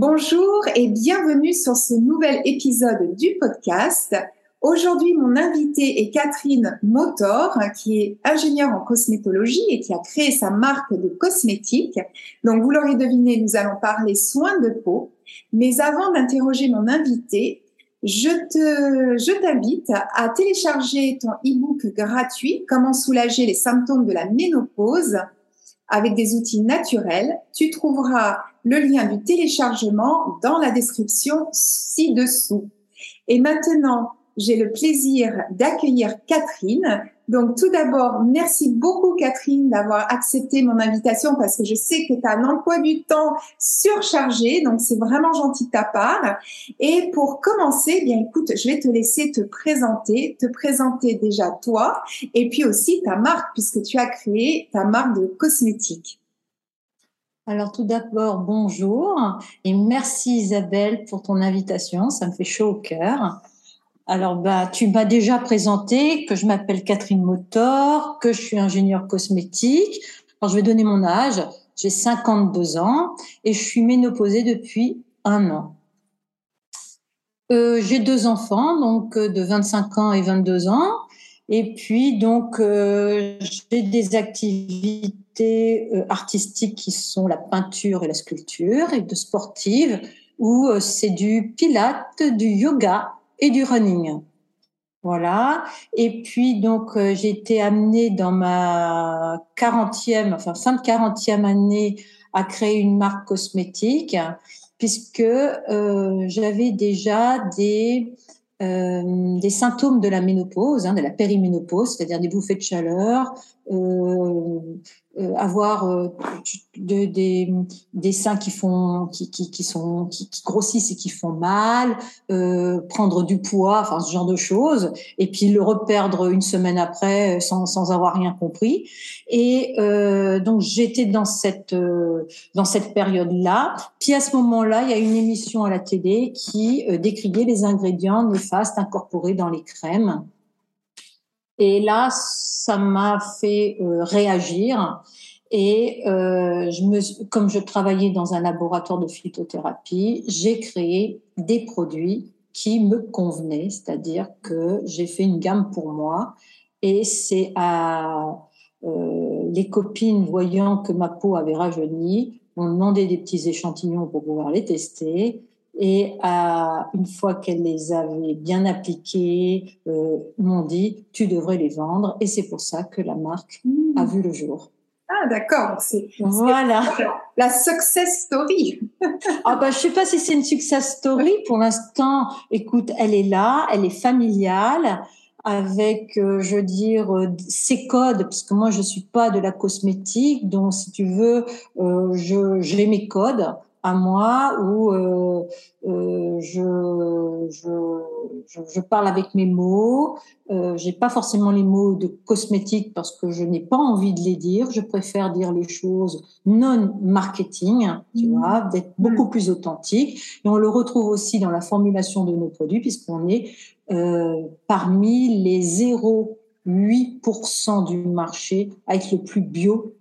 Bonjour et bienvenue sur ce nouvel épisode du podcast. Aujourd'hui, mon invitée est Catherine Motor, qui est ingénieure en cosmétologie et qui a créé sa marque de cosmétiques. Donc, vous l'aurez deviné, nous allons parler soins de peau. Mais avant d'interroger mon invitée, je te, je t'invite à télécharger ton e-book gratuit Comment soulager les symptômes de la ménopause avec des outils naturels. Tu trouveras le lien du téléchargement dans la description ci-dessous. Et maintenant, j'ai le plaisir d'accueillir Catherine. Donc tout d'abord, merci beaucoup Catherine d'avoir accepté mon invitation parce que je sais que tu as un emploi du temps surchargé, donc c'est vraiment gentil de ta part. Et pour commencer, eh bien écoute, je vais te laisser te présenter, te présenter déjà toi et puis aussi ta marque puisque tu as créé ta marque de cosmétiques. Alors tout d'abord, bonjour et merci Isabelle pour ton invitation, ça me fait chaud au cœur. Alors, bah, tu m'as déjà présenté que je m'appelle Catherine Motor, que je suis ingénieure cosmétique. Alors, je vais donner mon âge. J'ai 52 ans et je suis ménopausée depuis un an. Euh, j'ai deux enfants, donc euh, de 25 ans et 22 ans. Et puis, donc, euh, j'ai des activités euh, artistiques qui sont la peinture et la sculpture et de sportives où c'est du pilate, du yoga et du running. Voilà. Et puis, donc, euh, j'ai été amenée dans ma 40e, enfin, fin de 40e année à créer une marque cosmétique puisque euh, j'avais déjà des, euh, des symptômes de la ménopause, hein, de la périménopause, c'est-à-dire des bouffées de chaleur, avoir euh, de, des, des seins qui font qui, qui, qui sont qui, grossissent et qui font mal, euh, prendre du poids, enfin ce genre de choses, et puis le reperdre une semaine après sans, sans avoir rien compris. Et euh, donc j'étais dans cette dans cette période là. Puis à ce moment-là, il y a une émission à la télé qui décrivait les ingrédients néfastes incorporés dans les crèmes. Et là, ça m'a fait euh, réagir. Et euh, je me, comme je travaillais dans un laboratoire de phytothérapie, j'ai créé des produits qui me convenaient, c'est-à-dire que j'ai fait une gamme pour moi. Et c'est à euh, les copines voyant que ma peau avait rajeuni, m'ont demandé des petits échantillons pour pouvoir les tester. Et à, une fois qu'elle les avait bien appliqués, euh, m'ont dit tu devrais les vendre. Et c'est pour ça que la marque a vu le jour. Ah d'accord, c'est voilà la success story. ah bah je sais pas si c'est une success story pour l'instant. Écoute, elle est là, elle est familiale avec, euh, je veux dire, euh, ses codes, parce que moi je suis pas de la cosmétique, donc si tu veux, euh, je j'ai mes codes à moi où euh, euh, je, je, je, parle avec mes mots. Euh, j'ai pas forcément les mots de cosmétique parce que je n'ai pas envie de les dire. Je préfère dire les choses non marketing, tu mmh. vois, d'être beaucoup mmh. plus authentique. Et on le retrouve aussi dans la formulation de nos produits puisqu'on est euh, parmi les 0,8% du marché à être le plus bio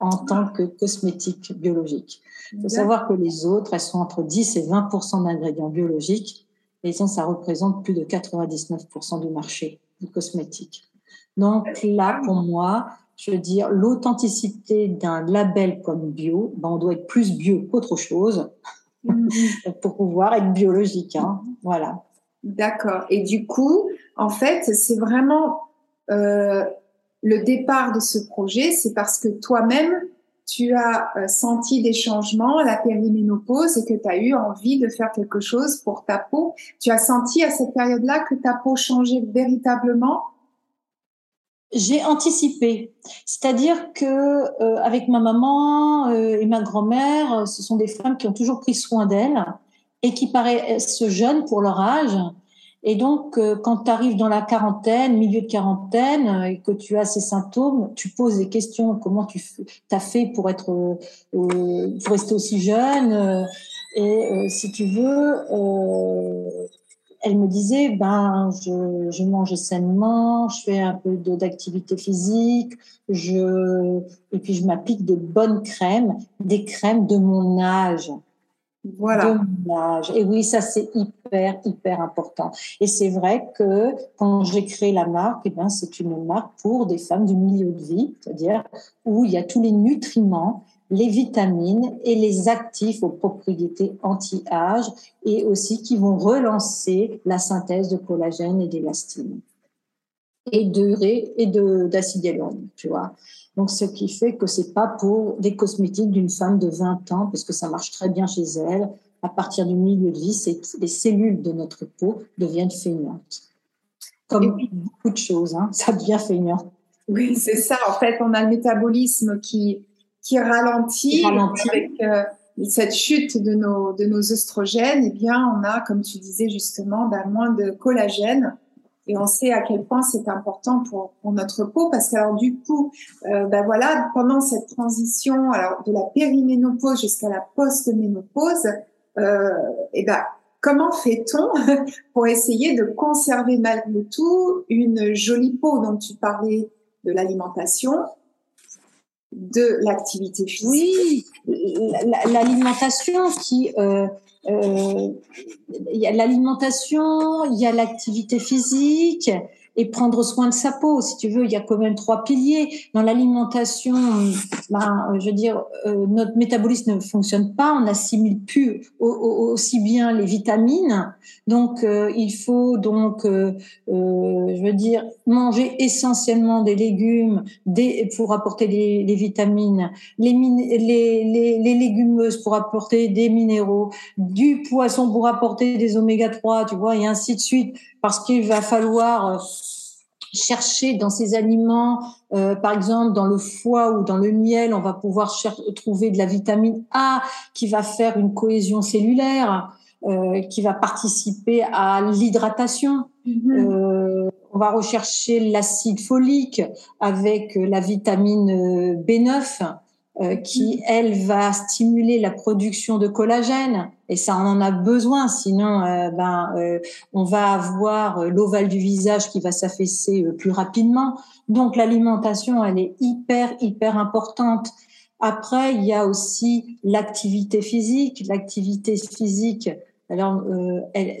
en tant que cosmétique biologique. Il faut savoir que les autres, elles sont entre 10 et 20% d'ingrédients biologiques, et ça, ça représente plus de 99 du marché du cosmétique. Donc là, pour moi, je veux dire, l'authenticité d'un label comme bio, ben on doit être plus bio qu'autre chose mm-hmm. pour pouvoir être biologique. Hein. Voilà. D'accord. Et du coup, en fait, c'est vraiment euh, le départ de ce projet, c'est parce que toi-même, tu as euh, senti des changements à la périménopause et que tu as eu envie de faire quelque chose pour ta peau. Tu as senti à cette période-là que ta peau changeait véritablement? J'ai anticipé, c'est-à-dire que euh, avec ma maman euh, et ma grand-mère, ce sont des femmes qui ont toujours pris soin d'elles et qui paraissent jeunes pour leur âge et donc, euh, quand tu arrives dans la quarantaine, milieu de quarantaine, euh, et que tu as ces symptômes, tu poses des questions. Comment tu as fait pour être, euh, pour rester aussi jeune Et si tu veux, elle me disait, ben, je, je mange sainement, je fais un peu d'activité physique, je, et puis je m'applique de bonnes crèmes, des crèmes de mon âge. Voilà. Et oui, ça c'est hyper, hyper important. Et c'est vrai que quand j'ai créé la marque, eh bien, c'est une marque pour des femmes du milieu de vie, c'est-à-dire où il y a tous les nutriments, les vitamines et les actifs aux propriétés anti-âge et aussi qui vont relancer la synthèse de collagène et d'élastine et de et de d'acide tu vois. Donc, ce qui fait que c'est pas pour des cosmétiques d'une femme de 20 ans, parce que ça marche très bien chez elle. À partir du milieu de vie, les cellules de notre peau deviennent feignantes. Comme beaucoup de choses, hein, ça devient feignant. Oui, c'est ça. En fait, on a le métabolisme qui, qui ralentit, avec euh, cette chute de nos, de nos œstrogènes. Eh bien, on a, comme tu disais justement, ben, moins de collagène et on sait à quel point c'est important pour, notre peau parce que alors du coup, euh, ben voilà, pendant cette transition, alors de la périménopause jusqu'à la post-ménopause, euh, et ben comment fait-on pour essayer de conserver malgré tout une jolie peau? Dont tu parlais de l'alimentation, de l'activité physique. Oui, l'alimentation qui euh, il y a l'alimentation, il y a l'activité physique, et prendre soin de sa peau. Si tu veux, il y a quand même trois piliers. Dans l'alimentation, ben, je veux dire, euh, notre métabolisme ne fonctionne pas, on n'assimile plus aussi bien les vitamines. Donc, euh, il faut donc, euh, je veux dire, manger essentiellement des légumes des, pour apporter les vitamines, les, légumineuses pour apporter des minéraux, du poisson pour apporter des oméga 3, tu vois, et ainsi de suite parce qu'il va falloir euh, chercher dans ces aliments, euh, par exemple dans le foie ou dans le miel, on va pouvoir trouver de la vitamine A qui va faire une cohésion cellulaire, euh, qui va participer à l'hydratation. Mm-hmm. euh, on va rechercher l'acide folique avec la vitamine B9 euh, qui, elle, va stimuler la production de collagène. Et ça, on en a besoin, sinon, euh, ben, euh, on va avoir l'ovale du visage qui va s'affaisser plus rapidement. Donc, l'alimentation, elle est hyper, hyper importante. Après, il y a aussi l'activité physique. L'activité physique, alors,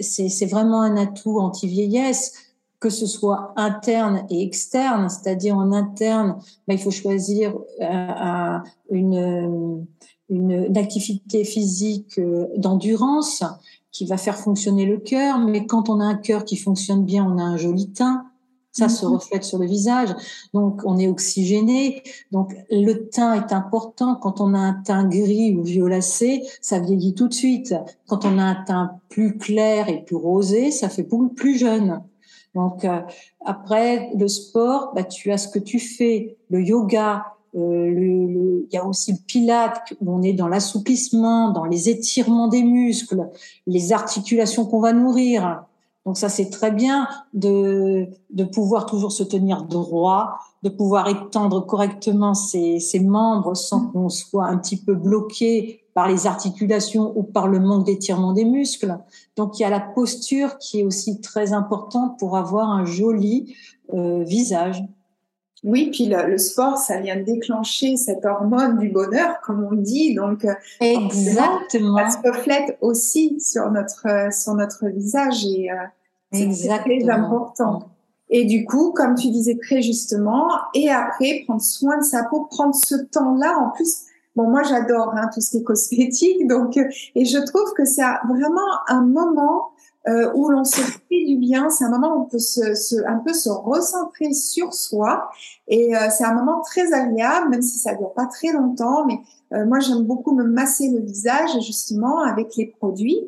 c'est vraiment un atout anti-vieillesse que ce soit interne et externe, c'est-à-dire en interne, ben, il faut choisir euh, une, une, activité physique euh, d'endurance qui va faire fonctionner le cœur, mais quand on a un cœur qui fonctionne bien, on a un joli teint. Ça se mhm. reflète sur le visage. Donc, on est oxygéné. Donc, le teint est important. Quand on a un teint gris ou violacé, ça vieillit tout de suite. Quand on a un teint plus clair et plus rosé, ça fait plus jeune. Donc euh, après le sport, bah, tu as ce que tu fais, le yoga, euh, il y a aussi le pilate, où on est dans l'assouplissement, dans les étirements des muscles, les articulations qu'on va nourrir. Donc ça, c'est très bien de, de pouvoir toujours se tenir droit, de pouvoir étendre correctement ses, ses membres sans qu'on soit un petit peu bloqué par les articulations ou par le manque d'étirement des muscles. Donc il y a la posture qui est aussi très importante pour avoir un joli euh, visage. Oui, puis le, sport, ça vient déclencher cette hormone du bonheur, comme on dit. Donc, euh, exactement. Ça se reflète aussi sur notre sur notre visage et euh, c'est très important. Et du coup, comme tu disais très justement, et après prendre soin de sa peau, prendre ce temps-là. En plus, bon, moi j'adore hein, tout ce qui est cosmétique, donc et je trouve que c'est vraiment un moment euh, où l'on se fait du bien. C'est un moment où on peut se, se, un peu se recentrer sur soi. Et euh, c'est un moment très agréable, même si ça dure pas très longtemps. Mais euh, moi, j'aime beaucoup me masser le visage, justement, avec les produits.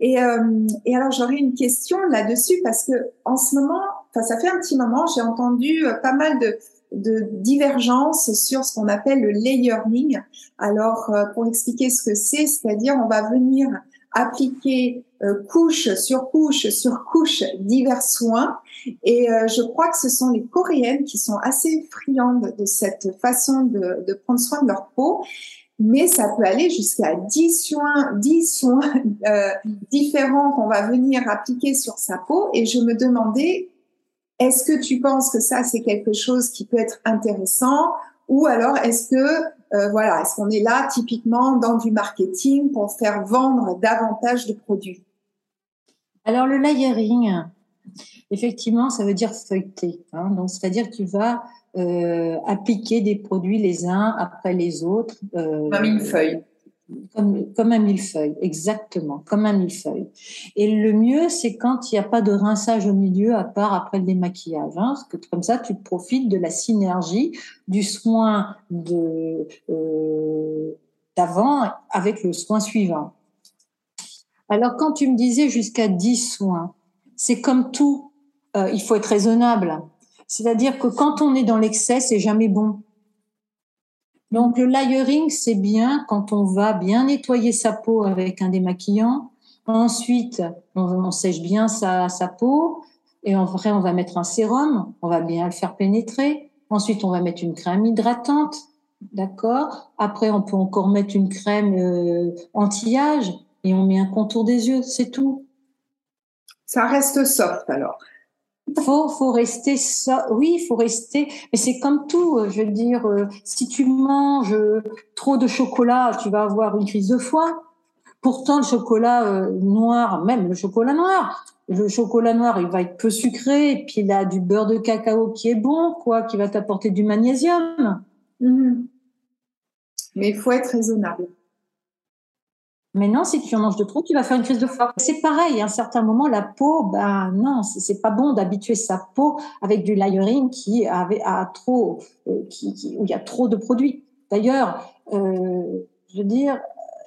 Et, euh, et alors, j'aurais une question là-dessus parce que en ce moment, enfin, ça fait un petit moment, j'ai entendu pas mal de de divergence sur ce qu'on appelle le layering. Alors, pour expliquer ce que c'est, c'est-à-dire on va venir appliquer euh, couche sur couche sur couche divers soins. Et euh, je crois que ce sont les Coréennes qui sont assez friandes de cette façon de, prendre soin de leur peau. Mais ça peut aller jusqu'à 10 soins, 10 soins euh, différents qu'on va venir appliquer sur sa peau. Et je me demandais, est-ce que tu penses que ça, c'est quelque chose qui peut être intéressant? Ou alors est-ce que euh, voilà, est-ce qu'on est là typiquement dans du marketing pour faire vendre davantage de produits? Alors le layering, effectivement, ça veut dire feuilleter. Hein. donc c'est-à-dire que tu vas euh, appliquer des produits les uns après les autres. Euh, comme une feuille. Comme, un millefeuille, exactement, comme un millefeuille. Et le mieux, c'est quand il n'y a pas de rinçage au milieu, à part après le démaquillage. Hein, parce que comme ça, tu profites de la synergie du soin euh, d'avant avec le soin suivant. Alors, quand tu me disais jusqu'à 10 soins, c'est comme tout, euh, il faut être raisonnable. C'est-à-dire que quand on est dans l'excès, c'est jamais bon. Donc, le layering, c'est bien quand on va bien nettoyer sa peau avec un démaquillant. Ensuite, on, sèche bien sa, sa peau. Et en vrai, on va mettre un sérum. On va bien le faire pénétrer. Ensuite, on va mettre une crème hydratante. D'accord? Après, on peut encore mettre une crème euh, anti-âge et on met un contour des yeux, c'est tout. Ça reste soft alors. Faut, faut rester ça. Oui, faut rester. Mais c'est comme tout. Euh, je veux dire, euh, si tu manges euh, trop de chocolat, tu vas avoir une crise de foie. Pourtant, le chocolat noir, même le chocolat noir, le chocolat noir, il va être peu sucré, et puis il a du beurre de cacao qui est bon, quoi, qui va t'apporter du magnésium. Mhm. Mais il faut être raisonnable. Maintenant, si tu en manges de trop, tu vas faire une crise de foie. C'est pareil, à un certain moment, la peau, ben non, c'est pas bon d'habituer sa peau avec du layering qui avait à trop, euh, qui, où il y a trop de produits. D'ailleurs, euh, je veux dire,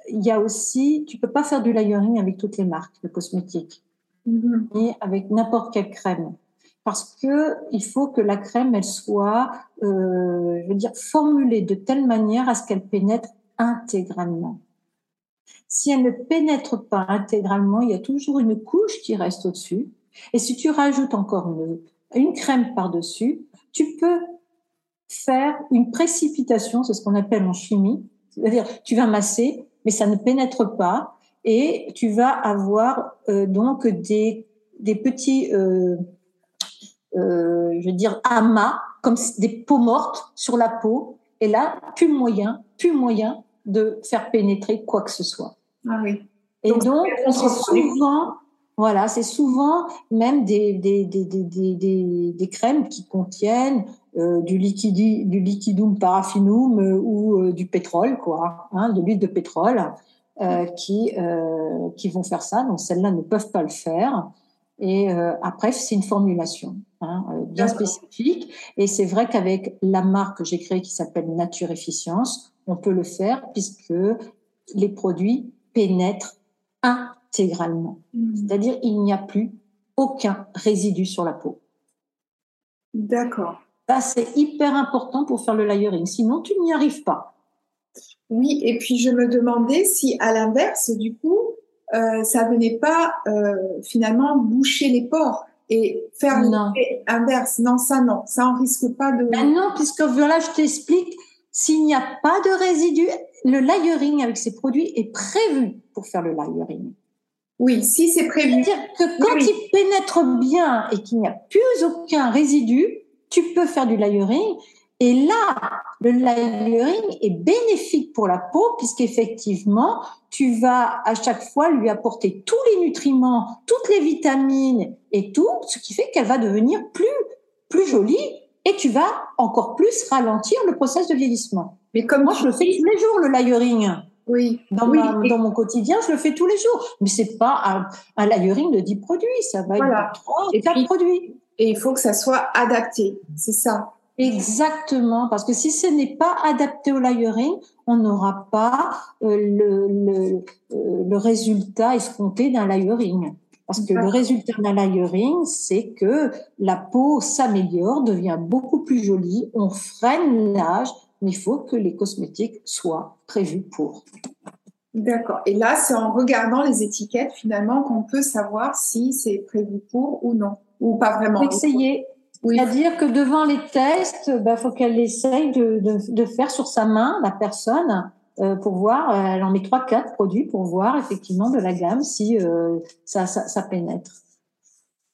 il y a aussi, tu peux pas faire du layering avec toutes les marques de cosmétiques, mm avec n'importe quelle crème, parce que il faut que la crème, elle soit, euh, je veux dire, formulée de telle manière à ce qu'elle pénètre intégralement. Si elle ne pénètre pas intégralement, il y a toujours une couche qui reste au-dessus. Et si tu rajoutes encore une, crème par-dessus, tu peux faire une précipitation, c'est ce qu'on appelle en chimie. C'est-à-dire, tu vas masser, mais ça ne pénètre pas, et tu vas avoir euh, donc des, des petits, euh, euh, je veux dire, amas, comme des peaux mortes sur la peau. Et là, plus moyen, plus moyen de faire pénétrer quoi que ce soit. Ah oui. Et donc, c'est souvent, voilà, c'est souvent même des, des, des, des, des crèmes qui contiennent euh, du, liquidi, du liquidum paraffinum euh, ou euh, du pétrole, quoi, hein, de l'huile de pétrole, qui, qui vont faire ça. Donc, celles-là ne peuvent pas le faire. Et après, c'est une formulation hein, bien spécifique. Et c'est vrai qu'avec la marque que j'ai créée qui s'appelle Nature Efficience, on peut le faire puisque les produits pénètre intégralement. Hmm. C'est-à-dire, il n'y a plus aucun résidu sur la peau. D'accord. Ça, c'est hyper important pour faire le layering. Sinon, tu n'y arrives pas. Oui, et puis je me demandais si, à l'inverse, du coup, euh, ça venait pas euh, finalement boucher les pores et faire l'inverse. Non, ça non, ça en risque pas de. Ben non, puisque voilà, je t'explique, s'il n'y a pas de résidus, le layering avec ces produits est prévu pour faire le layering. Oui, si c'est prévu. C'est-à-dire que quand il pénètre bien et qu'il n'y a plus aucun résidu, tu peux faire du layering. Et là, le layering est bénéfique pour la peau puisqu'effectivement, tu vas à chaque fois lui apporter tous les nutriments, toutes les vitamines et tout, ce qui fait qu'elle va devenir plus plus jolie et tu vas encore plus ralentir le processus de vieillissement. Mais comme moi, je le fais tous les jours, le layering. Oui. Dans, dans mon quotidien, je le fais tous les jours. Mais c'est pas un, un, layering de 10 produits, ça va être 3 et 4 produits. Et il faut que ça soit adapté, c'est ça. Exactement, parce que si ce n'est pas adapté au layering, on n'aura pas euh, le, le, euh, le, résultat escompté d'un layering. Parce que le résultat d'un layering, c'est que la peau s'améliore, devient beaucoup plus jolie, on freine l'âge, mais il faut que les cosmétiques soient prévus pour. D'accord. Et là, c'est en regardant les étiquettes finalement qu'on peut savoir si c'est prévu pour ou non, ou pas vraiment. Essayer. Oui. C'est-à-dire que devant les tests, il bah, faut qu'elle essaye de, de, de, faire sur sa main, la personne, euh, pour voir, euh, elle en met trois, quatre produits pour voir effectivement de la gamme si euh, ça, ça, ça, pénètre.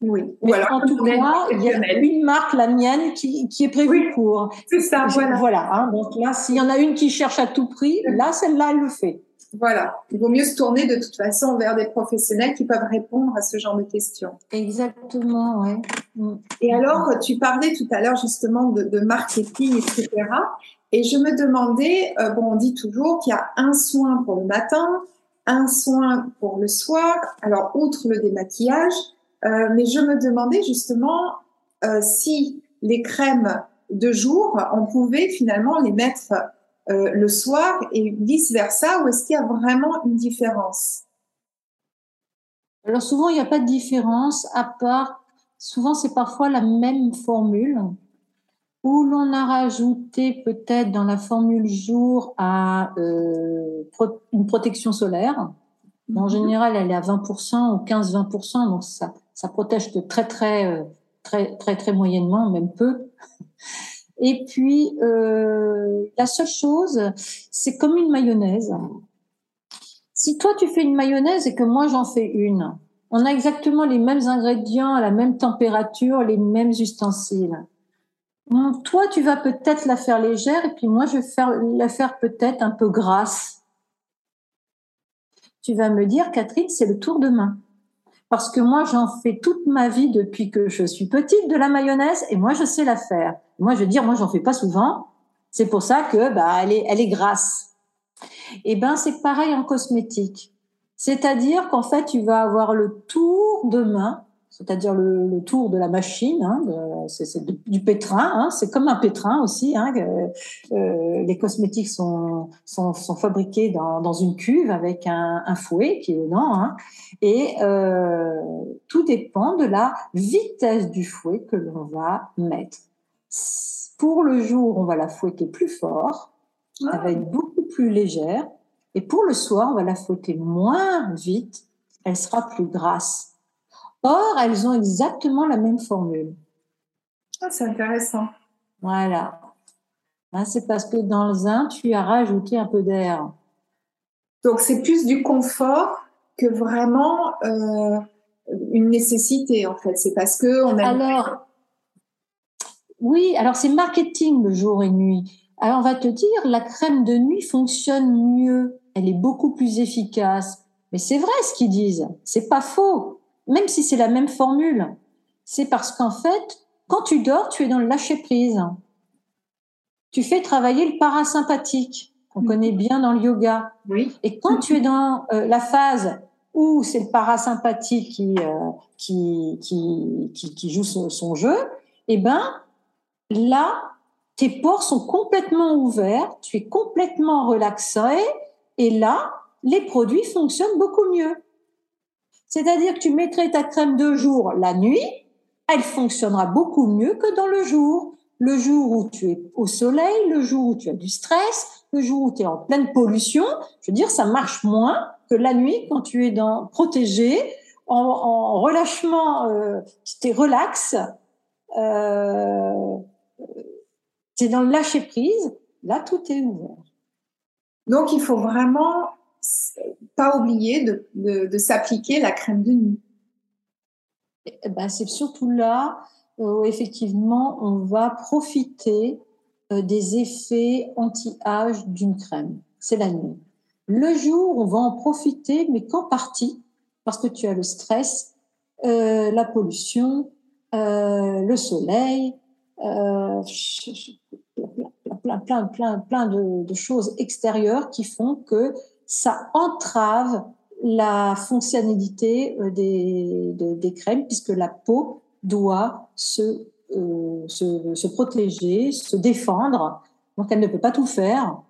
Oui. Mais en tout cas, il y a une marque, la mienne, qui, qui est prévue oui, pour. C'est ça, voilà. Voilà. Hein, donc là, s'il y en a une qui cherche à tout prix, là, celle-là, elle le fait. Voilà. Il vaut mieux se tourner de toute façon vers des professionnels qui peuvent répondre à ce genre de questions. Exactement, ouais. Mm. Et alors, tu parlais tout à l'heure justement de, de, marketing, etc. Et je me demandais, euh, bon, on dit toujours qu'il y a un soin pour le matin, un soin pour le soir. Alors, outre le démaquillage, euh, mais je me demandais justement euh, si les crèmes de jour, on pouvait finalement les mettre euh, le soir et vice-versa, ou est-ce qu'il y a vraiment une différence? Alors souvent, il n'y a pas de différence, à part, souvent c'est parfois la même formule, où l'on a rajouté peut-être dans la formule jour à euh, une protection solaire. En mhm. général, elle est à 20% ou 15-20%, donc ça, ça protège de très, très, euh, très, très, très moyennement, même peu. Et puis, euh, la seule chose, c'est comme une mayonnaise. Si toi, tu fais une mayonnaise et que moi, j'en fais une, on a exactement les mêmes ingrédients, à la même température, les mêmes ustensiles. Toi, tu vas peut-être la faire légère et puis moi, je vais faire, la faire peut-être un peu grasse. Tu vas me dire, Catherine, c'est le tour de main parce que moi, j'en fais toute ma vie depuis que je suis petite de la mayonnaise et moi, je sais la faire. Moi, je veux dire, moi, j'en fais pas souvent. C'est pour ça que, bah, elle est, elle est grasse. Et eh ben, c'est pareil en cosmétique. C'est-à-dire qu'en fait, tu vas avoir le tour de main c'est-à-dire le, le, tour de la machine, hein, c'est du pétrin, hein, c'est comme un pétrin aussi. Hein, euh, les cosmétiques sont, sont, sont fabriqués dans, dans, une cuve avec un, un, fouet qui est dedans, hein, et euh, tout dépend de la vitesse du fouet que l'on va mettre. Pour le jour, on va la fouetter plus fort, elle va être beaucoup plus légère, et pour le soir, on va la fouetter moins vite, elle sera plus grasse. Or, elles ont exactement la même formule. Ah, c'est intéressant. Voilà. Hein, c'est parce que dans un, tu as rajouté un peu d'air. Donc, c'est plus du confort que vraiment euh, une nécessité, en fait. C'est parce que on a. Alors, oui, alors c'est marketing le jour et nuit. Alors, on va te dire, la crème de nuit fonctionne mieux. Elle est beaucoup plus efficace. Mais c'est vrai ce qu'ils disent. C'est pas faux même si c'est la même formule. C'est parce qu'en fait, quand tu dors, tu es dans le lâcher prise. Tu fais travailler le parasympathique, qu'on mhm. connaît bien dans le yoga. Oui. Et quand tu es dans euh, la phase où c'est le parasympathique qui, euh, qui, qui, qui, qui, joue son, son jeu, eh ben, là, tes pores sont complètement ouverts, tu es complètement relaxé, et là, les produits fonctionnent beaucoup mieux. C'est-à-dire que tu mettrais ta crème de jour la nuit, elle fonctionnera beaucoup mieux que dans le jour. Le jour où tu es au soleil, le jour où tu as du stress, le jour où tu es en pleine pollution, je veux dire, ça marche moins que la nuit quand tu es dans protégé, en, en relâchement, euh, tu es relax, euh, tu es dans le lâcher prise, là tout est ouvert. Donc il faut vraiment pas oublier de, de, s'appliquer la crème de nuit. Eh ben, c'est surtout là où effectivement on va profiter euh, des effets anti-âge d'une crème. C'est la nuit. Le jour, on va en profiter, mais qu'en partie, parce que tu as le stress, euh, la pollution, euh, le soleil, plein, plein, plein, plein de, choses extérieures qui font que ça entrave la fonctionnalité euh, des, crèmes puisque la peau doit se, se, se protéger, se défendre. Donc elle ne peut pas tout faire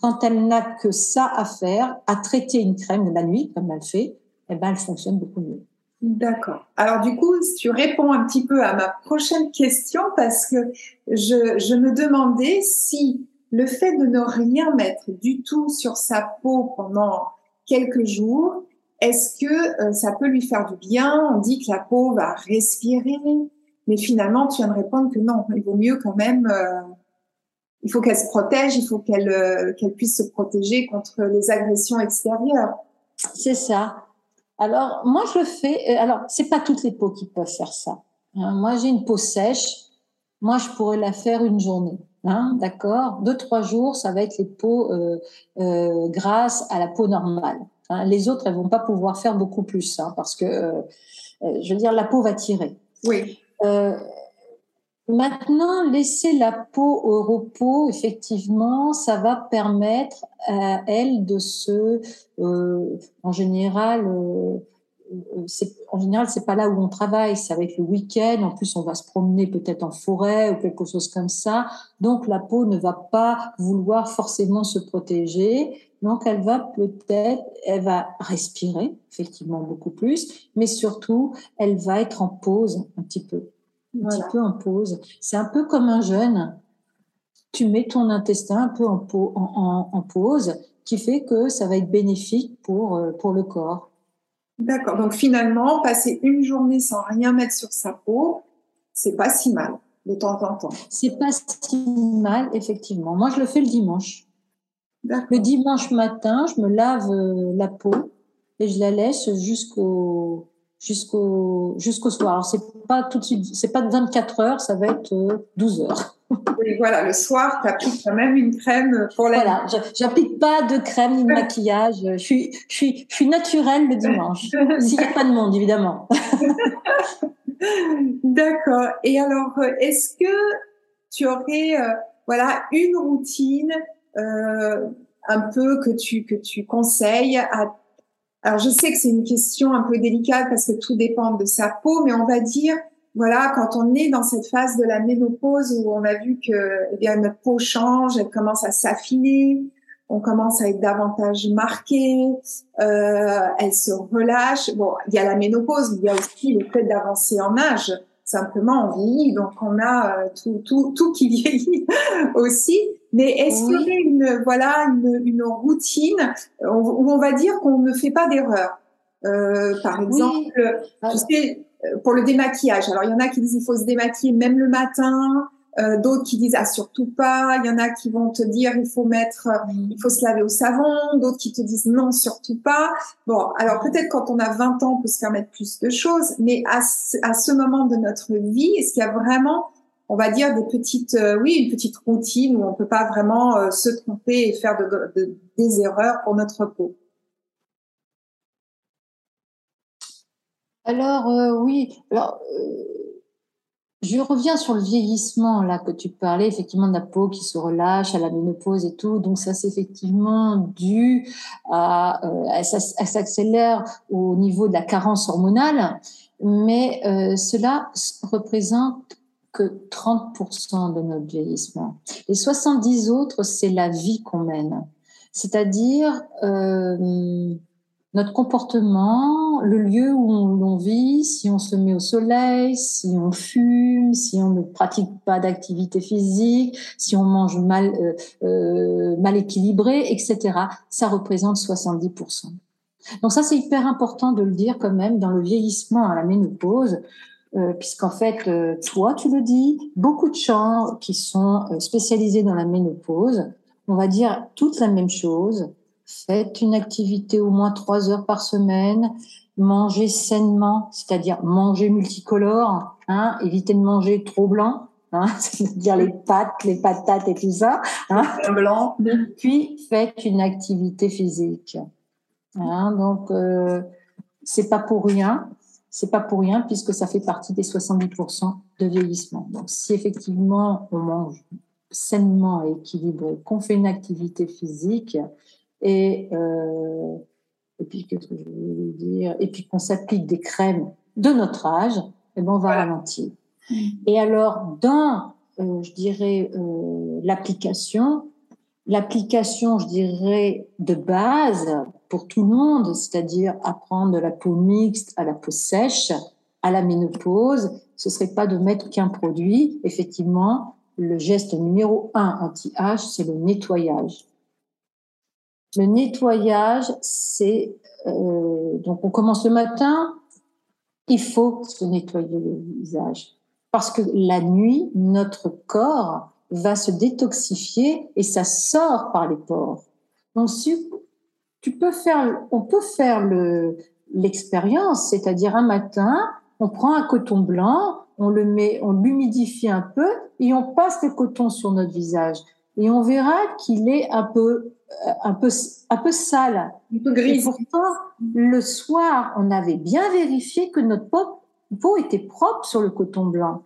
quand elle n'a que ça à faire, à traiter une crème de la nuit, comme elle fait, eh ben, elle fonctionne beaucoup mieux. D'accord. Alors du coup, tu réponds un petit peu à ma prochaine question parce que je me demandais si le fait de ne rien mettre du tout sur sa peau pendant quelques jours, est-ce que euh, ça peut lui faire du bien? On dit que la peau va respirer, mais finalement, tu viens de répondre que non, il vaut mieux quand même euh, il faut qu'elle se protège, il faut qu'elle euh, qu'elle puisse se protéger contre les agressions extérieures. C'est ça. Alors moi je le fais. Alors c'est pas toutes les peaux qui peuvent faire ça. Hein. Moi j'ai une peau sèche. Moi je pourrais la faire une journée. Hein, D'accord. Deux trois jours ça va être les peaux euh, euh, grâce à la peau normale. Hein. Les autres elles vont pas pouvoir faire beaucoup plus hein, parce que euh, je veux dire la peau va tirer. Oui. Euh, Maintenant, laisser la peau au repos, effectivement, ça va permettre à elle de se, euh, en général, euh, en général, c'est pas là où on travaille, ça va être le week-end. En plus, on va se promener peut-être en forêt ou quelque chose comme ça. Donc, la peau ne va pas vouloir forcément se protéger. Donc, elle va peut-être, elle va respirer, effectivement, beaucoup plus, mais surtout, elle va être en pause un petit peu un petit peu en pause. C'est un peu comme un jeûne. Tu mets ton intestin un peu en, en, pause, qui fait que ça va être bénéfique pour, euh, pour le corps. D'accord. Donc finalement, passer une journée sans rien mettre sur sa peau, c'est pas si mal de temps en temps. C'est pas si mal, effectivement. Moi, je le fais le dimanche. Le dimanche matin, je me lave euh, la peau et je la laisse jusqu'au jusqu'au jusqu'au soir. Alors c'est pas tout de suite, c'est pas 24 heures, ça va être 12 euh, heures. Oui, voilà, le soir, tu appliques quand même une crème pour la Voilà, j'applique pas de crème ni de maquillage. Je suis, je suis, je suis naturelle le dimanche. S'il n'y a pas de monde, évidemment. D'accord. Et alors, euh, est-ce que tu aurais, euh, voilà, une routine euh, un peu que tu que tu conseilles à alors, je sais que c'est une question un peu délicate parce que tout dépend de sa peau, mais on va dire, voilà, quand on est dans cette phase de la ménopause où on a vu que eh bien, notre peau change, elle commence à s'affiner, on commence à être davantage marqué, euh, elle se relâche. Bon, il y a la ménopause, il y a aussi le fait d'avancer en âge. Simplement, on vieillit, donc on a euh, tout, tout, tout qui vieillit aussi. Mais est-ce qu'il y a une, voilà, une, une routine où on va dire qu'on ne fait pas d'erreur? Euh, Par exemple, tu ah. sais, euh, pour le démaquillage. Alors, il y en a qui disent il faut se démaquiller même le matin. Euh, d'autres qui disent ah surtout pas. Il y en a qui vont te dire il faut mettre, euh, il faut se laver au savon. D'autres qui te disent non surtout pas. Bon, alors peut-être quand on a 20 ans on peut se permettre plus de choses, mais à ce, à ce moment de notre vie, est-ce qu'il y a vraiment on va dire des petites, euh, oui, une petite routine où on peut pas vraiment euh, se tromper et faire de, des erreurs pour notre peau? Alors euh, oui, alors je reviens sur le vieillissement là que tu parlais effectivement de la peau qui se relâche à la ménopause et tout. Donc ça c'est effectivement dû à, à ça, s'accélère au niveau de la carence hormonale, mais cela représente que 30% de notre vieillissement. Les 70 autres, c'est la vie qu'on mène. C'est-à-dire euh, notre comportement, le lieu où on, vit, si on se met au soleil, si on fume, si on ne pratique pas d'activité physique, si on mange mal, euh, euh, mal équilibré, etc. Ça représente 70%. Donc ça, c'est hyper important de le dire quand même dans le vieillissement à la ménopause. Euh, puisqu'en fait, euh, toi, tu le dis, beaucoup de gens qui sont spécialisés dans la ménopause, on va dire toute la même chose. Faites une activité au moins trois heures par semaine, mangez sainement, c'est-à-dire manger multicolore, hein, évitez de manger trop blanc, hein, c'est-à-dire les pâtes, les patates et tout ça. Hein, blanc. Puis faites une activité physique. Hein, donc, euh, c'est pas pour rien c'est pas pour rien puisque ça fait partie des 70% de vieillissement. Donc, si effectivement on mange sainement et équilibré, qu'on fait une activité physique et, euh, et puis qu'est-ce que je voulais dire? Et puis qu'on s'applique des crèmes de notre âge, eh ben on va ralentir. Mmh. Et alors dans, euh, je dirais euh, l'application, l'application, je dirais de base pour tout le monde, c'est-à-dire apprendre de la peau mixte à la peau sèche, à la ménopause, ce serait pas de mettre qu'un produit. Effectivement, le geste numéro un anti-âge, c'est le nettoyage. Le nettoyage, c'est euh, donc on commence le matin, il faut se nettoyer le visage parce que la nuit, notre corps va se détoxifier et ça sort par les pores. Donc, tu peux faire, on peut faire le, l'expérience, c'est-à-dire un matin, on prend un coton blanc, on le met, on l'humidifie un peu et on passe le coton sur notre visage et on verra qu'il est un peu, un peu, un peu sale, un peu gris. Et pourtant, le soir, on avait bien vérifié que notre peau, était propre sur le coton blanc.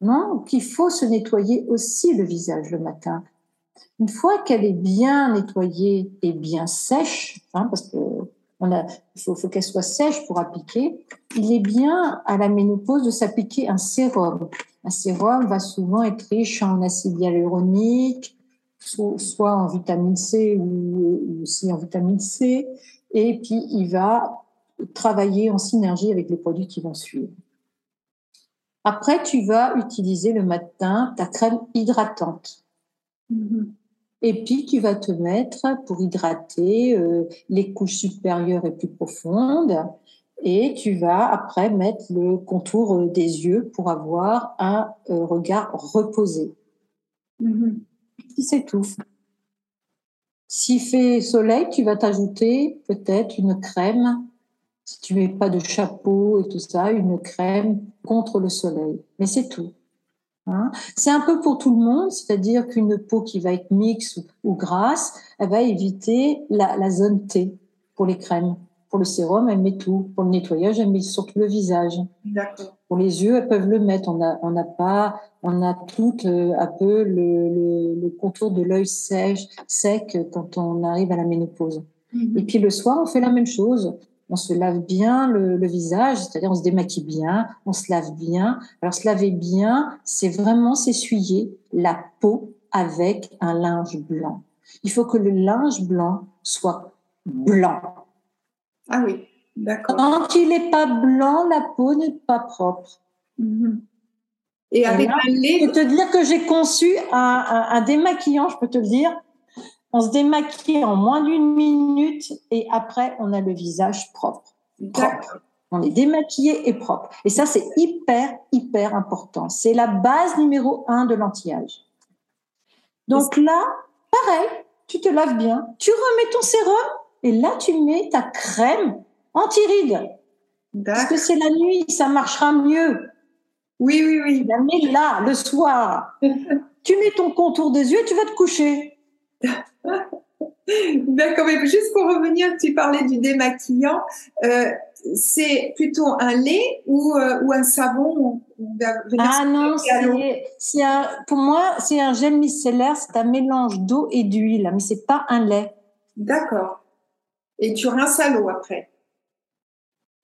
Non, qu'il faut se nettoyer aussi le visage le matin. Une fois qu'elle est bien nettoyée et bien sèche, hein, parce que on a, faut, faut qu'elle soit sèche pour appliquer, il est bien à la ménopause de s'appliquer un sérum. Un sérum va souvent être riche en acide hyaluronique, soit en vitamine C ou aussi en vitamine C, et puis il va travailler en synergie avec les produits qui vont suivre. Après, tu vas utiliser le matin ta crème hydratante. Mm-hmm. Et puis, tu vas te mettre pour hydrater euh, les couches supérieures et plus profondes. Et tu vas après mettre le contour euh, des yeux pour avoir un euh, regard reposé. Mm-hmm. C'est tout. S'il fait soleil, tu vas t'ajouter peut-être une crème si tu mets pas de chapeau et tout ça, une crème contre le soleil. Mais c'est tout. Hein. c'est un peu pour tout le monde, c'est-à-dire qu'une peau qui va être mixte ou, grasse, elle va éviter la, zone T pour les crèmes. Pour le sérum, elle met tout. Pour le nettoyage, elle met surtout le visage. Pour les yeux, elles peuvent le mettre. On a, on n'a pas, on a tout euh, un peu le, le, contour de l'œil sèche, sec quand on arrive à la ménopause. Mhm. Et puis le soir, on fait la même chose on se lave bien le, visage, c'est-à-dire on se démaquille bien, on se lave bien. Alors se laver bien, c'est vraiment s'essuyer la peau avec un linge blanc. Il faut que le linge blanc soit blanc. Ah oui, d'accord. Quand il n'est pas blanc, la peau n'est pas propre. Mhm. Et avec un lait. Je peux te dire que j'ai conçu un démaquillant, je peux te le dire, on se démaquille en moins d'une minute et après, on a le visage propre. propre. On est démaquillé et propre. Et ça, c'est hyper, hyper important. C'est la base numéro un de l'anti-âge. Donc là, pareil, tu te laves bien, tu remets ton sérum et là, tu mets ta crème anti-rides. Parce que c'est la nuit, ça marchera mieux. Oui, oui, oui. Tu la mets là, le soir. tu mets ton contour des yeux, tu vas te coucher. D'accord, mais juste pour revenir, tu parlais du démaquillant. Euh, c'est plutôt un lait ou, euh, ou un savon Ah non, c'est pour moi, c'est un gel micellaire, c'est un mélange d'eau et d'huile, mais c'est pas un lait. D'accord. Et tu rinces à l'eau après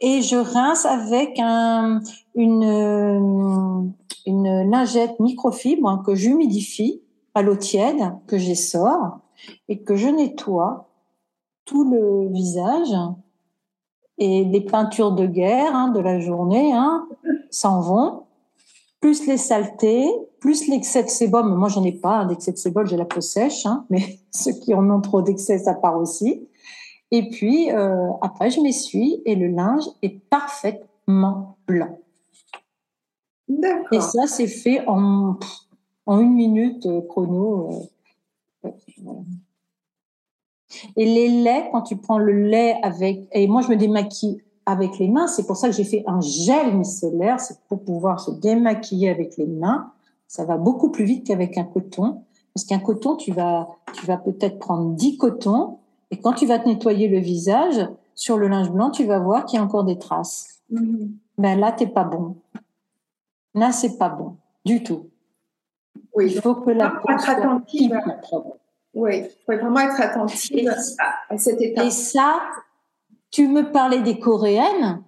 Et je rince avec un, une, une lingette microfibre que j'humidifie à l'eau tiède que j'essore et que je nettoie tout le visage et les peintures de guerre hein, de la journée hein, s'en vont, plus les saletés, plus l'excès de sébum. Moi, j'en ai pas d'excès de sébum, j'ai la peau sèche, hein, mais ceux qui en ont trop d'excès, ça part aussi. Et puis euh, après, je m'essuie et le linge est parfaitement blanc. Et ça, c'est fait en en une minute euh, chrono. Euh, et les laits, quand tu prends le lait avec, et moi je me démaquille avec les mains, c'est pour ça que j'ai fait un gel micellaire, c'est pour pouvoir se démaquiller avec les mains. Ça va beaucoup plus vite qu'avec un coton, parce qu'un coton, tu vas, tu vas peut-être prendre 10 cotons, et quand tu vas te nettoyer le visage, sur le linge blanc, tu vas voir qu'il y a encore des traces. Mm-hmm. ben là, t'es pas bon. Là, c'est pas bon du tout. Oui, il faut que la peau être attentive. Oui, il faut vraiment être attentive à, cette étape. Et ça, tu me parlais des coréennes,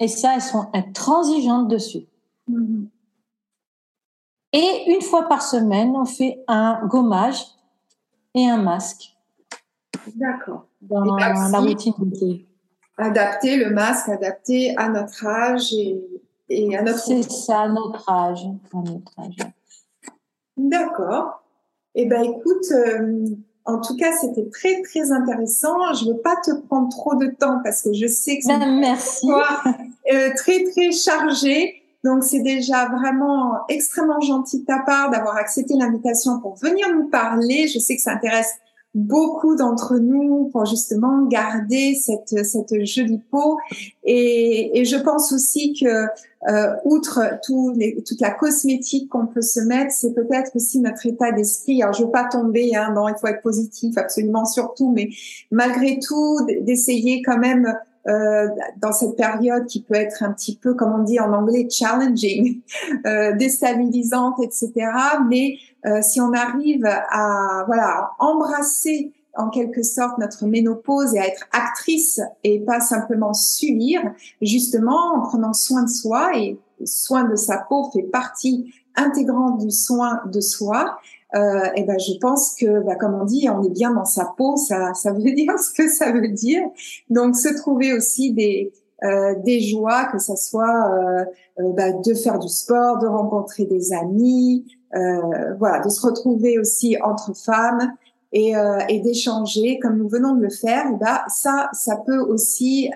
et ça, elles sont intransigeantes dessus. Mm-hmm. Et une fois par semaine, on fait un gommage et un masque. D'accord. Dans la routine Adapter le masque, adapter à notre âge et, à notre. C'est ça, notre âge. D'accord. Eh bien, écoute, euh, en tout cas, c'était très, très intéressant. Je ne veux pas te prendre trop de temps parce que je sais que c'est ben. Euh, très, très chargé. Donc, c'est déjà vraiment extrêmement gentil de ta part d'avoir accepté l'invitation pour venir nous parler. Je sais que ça intéresse beaucoup d'entre nous pour justement garder cette, cette jolie peau. Et, et je pense aussi que, euh, outre tout toute la cosmétique qu'on peut se mettre, c'est peut-être aussi notre état d'esprit. Alors, je veux pas tomber, hein, non, il faut être positif, absolument surtout, mais malgré tout, d'essayer quand même euh, dans cette période qui peut être un petit peu, comme on dit en anglais, challenging, euh, déstabilisante, etc. Mais euh, si on arrive à voilà embrasser en quelque sorte notre ménopause et à être actrice et pas simplement subir, justement en prenant soin de soi et soin de sa peau fait partie intégrante du soin de soi, euh, et ben je pense que, bah, comme on dit, on est bien dans sa peau, ça, ça veut dire ce que ça veut dire. Donc se trouver aussi des euh, des joies, que ça soit euh, bah, de faire du sport, de rencontrer des amis, euh, voilà, de se retrouver aussi entre femmes et, euh, et d'échanger comme nous venons de le faire. Ben ça, ça peut aussi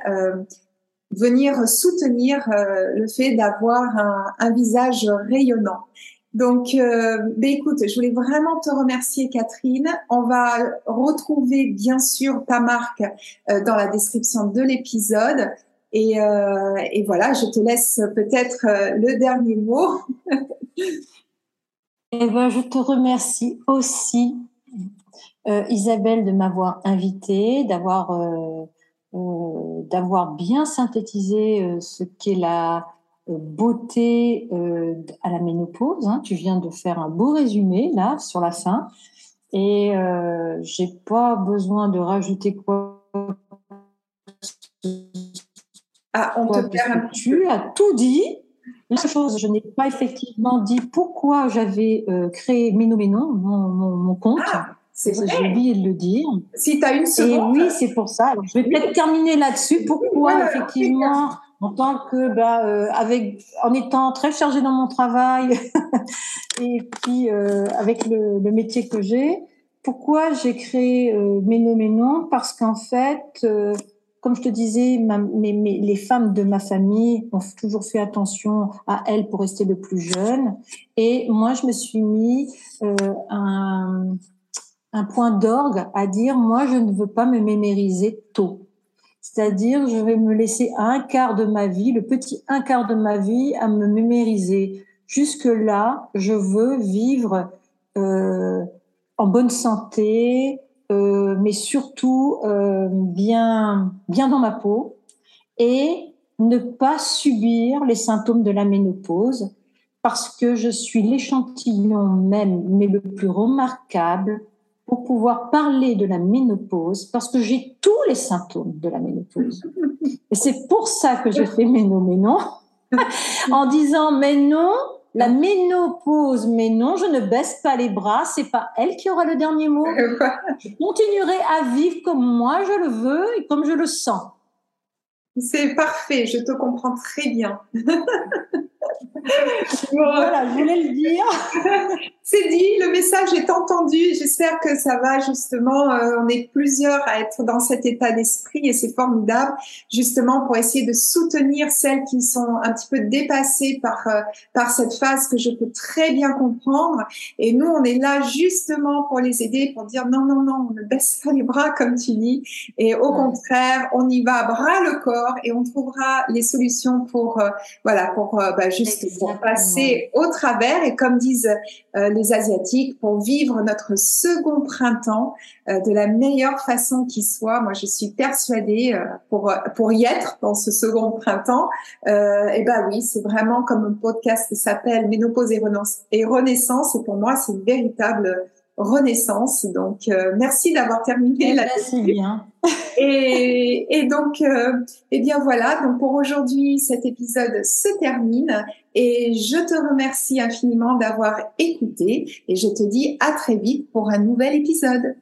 venir soutenir le fait d'avoir un, un visage rayonnant. Donc, euh, ben écoute, je voulais vraiment te remercier, Catherine. On va retrouver bien sûr ta marque euh, dans la description de l'épisode. Et, euh, voilà, je te laisse peut-être euh, le dernier mot. eh ben, je te remercie aussi, Isabelle, de m'avoir invitée, d'avoir d'avoir bien synthétisé ce qu'est la beauté euh, à la ménopause. Hein. Tu viens de faire un beau résumé là sur la fin, et euh, j'ai pas besoin de rajouter quoi. Ah, on te perd Tu as tout dit. La chose, je n'ai pas effectivement dit pourquoi j'avais euh, créé Ménoménon, mon, mon, mon compte. Ah, c'est J'ai oublié de le dire. Si tu as une seconde. Et oui, c'est pour ça. je vais peut-être terminer là-dessus. Pourquoi, effectivement, en tant que bah, euh, avec en étant très chargée dans mon travail et puis euh, avec le, le, métier que j'ai pourquoi j'ai créé euh, Méno Ménon parce qu'en fait euh, comme je te disais ma, mes, mes, les femmes de ma famille ont toujours fait attention à elles pour rester le plus jeune. Et moi je me suis mis euh, un un point d'orgue à dire moi je ne veux pas me mémériser tôt c'est-à-dire, je vais me laisser un quart de ma vie, le petit un quart de ma vie, à me mémoriser. Jusque-là, je veux vivre euh, en bonne santé, euh, mais surtout euh, bien, bien dans ma peau et ne pas subir les symptômes de la ménopause parce que je suis l'échantillon même, mais le plus remarquable pour pouvoir parler de la ménopause parce que j'ai tous les symptômes de la ménopause. Et c'est pour ça que j'ai fait Méno, mais non, en disant mais non, la ménopause, mais non, je ne baisse pas les bras, c'est pas elle qui aura le dernier mot. Je continuerai à vivre comme moi je le veux et comme je le sens. C'est parfait, je te comprends très bien. voilà, je voulais le dire. C'est dit, le message est entendu. J'espère que ça va justement. Euh, on est plusieurs à être dans cet état d'esprit et c'est formidable, justement pour essayer de soutenir celles qui sont un petit peu dépassées par euh, par cette phase que je peux très bien comprendre. Et nous, on est là justement pour les aider, pour dire non, non, non, on ne baisse pas les bras comme tu dis. Et au contraire, on y va bras le corps et on trouvera les solutions pour euh, voilà pour bah, justement juste pour passer au travers et comme disent euh, les Asiatiques, pour vivre notre second printemps euh, de la meilleure façon qui soit. Moi, je suis persuadée euh, pour pour y être dans ce second printemps. et eh ben oui, c'est vraiment comme un podcast qui s'appelle Ménopause et Renaissance. Et pour moi, c'est une véritable renaissance. Donc, euh, merci d'avoir terminé la Merci bien. Et, et donc, euh, eh bien voilà. Donc pour aujourd'hui, cet épisode se termine et je te remercie infiniment d'avoir écouté et je te dis à très vite pour un nouvel épisode.